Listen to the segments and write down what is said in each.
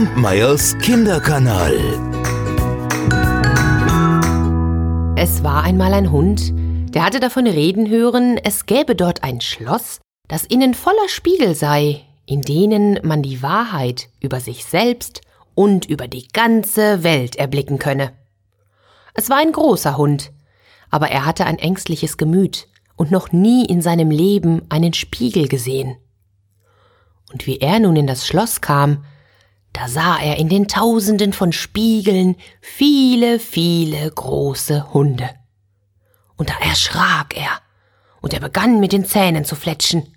Kampmeyers Kinderkanal. Es war einmal ein Hund, der hatte davon reden hören, es gäbe dort ein Schloss, das innen voller Spiegel sei, in denen man die Wahrheit über sich selbst und über die ganze Welt erblicken könne. Es war ein großer Hund, aber er hatte ein ängstliches Gemüt und noch nie in seinem Leben einen Spiegel gesehen. Und wie er nun in das Schloss kam, da sah er in den Tausenden von Spiegeln viele, viele große Hunde. Und da erschrak er, und er begann mit den Zähnen zu fletschen.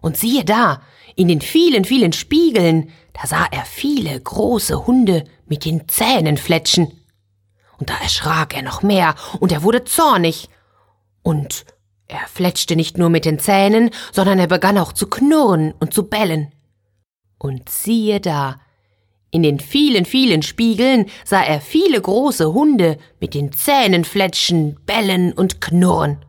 Und siehe da, in den vielen, vielen Spiegeln, da sah er viele große Hunde mit den Zähnen fletschen. Und da erschrak er noch mehr, und er wurde zornig. Und er fletschte nicht nur mit den Zähnen, sondern er begann auch zu knurren und zu bellen. Und siehe da, in den vielen, vielen Spiegeln sah er viele große Hunde mit den Zähnen fletschen, bellen und knurren.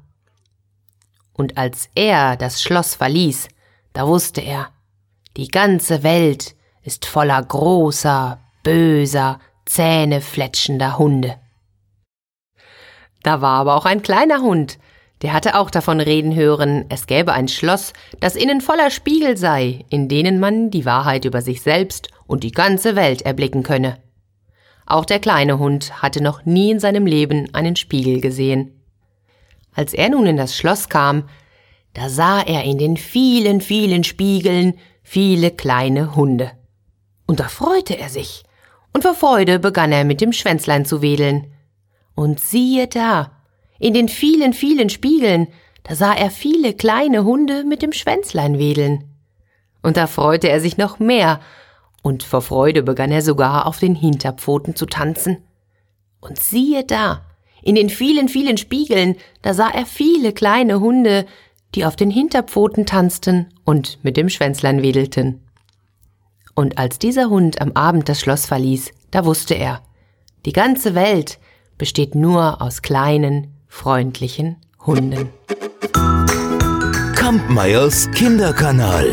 Und als er das Schloss verließ, da wusste er, die ganze Welt ist voller großer, böser, zähnefletschender Hunde. Da war aber auch ein kleiner Hund, der hatte auch davon reden hören, es gäbe ein Schloss, das innen voller Spiegel sei, in denen man die Wahrheit über sich selbst und die ganze Welt erblicken könne. Auch der kleine Hund hatte noch nie in seinem Leben einen Spiegel gesehen. Als er nun in das Schloss kam, da sah er in den vielen, vielen Spiegeln viele kleine Hunde. Und da freute er sich, und vor Freude begann er mit dem Schwänzlein zu wedeln. Und siehe da, in den vielen, vielen Spiegeln, da sah er viele kleine Hunde mit dem Schwänzlein wedeln. Und da freute er sich noch mehr, und vor Freude begann er sogar auf den Hinterpfoten zu tanzen. Und siehe da, in den vielen, vielen Spiegeln, da sah er viele kleine Hunde, die auf den Hinterpfoten tanzten und mit dem Schwänzlein wedelten. Und als dieser Hund am Abend das Schloss verließ, da wusste er, die ganze Welt besteht nur aus kleinen, freundlichen Hunden. Kampmeyers Kinderkanal.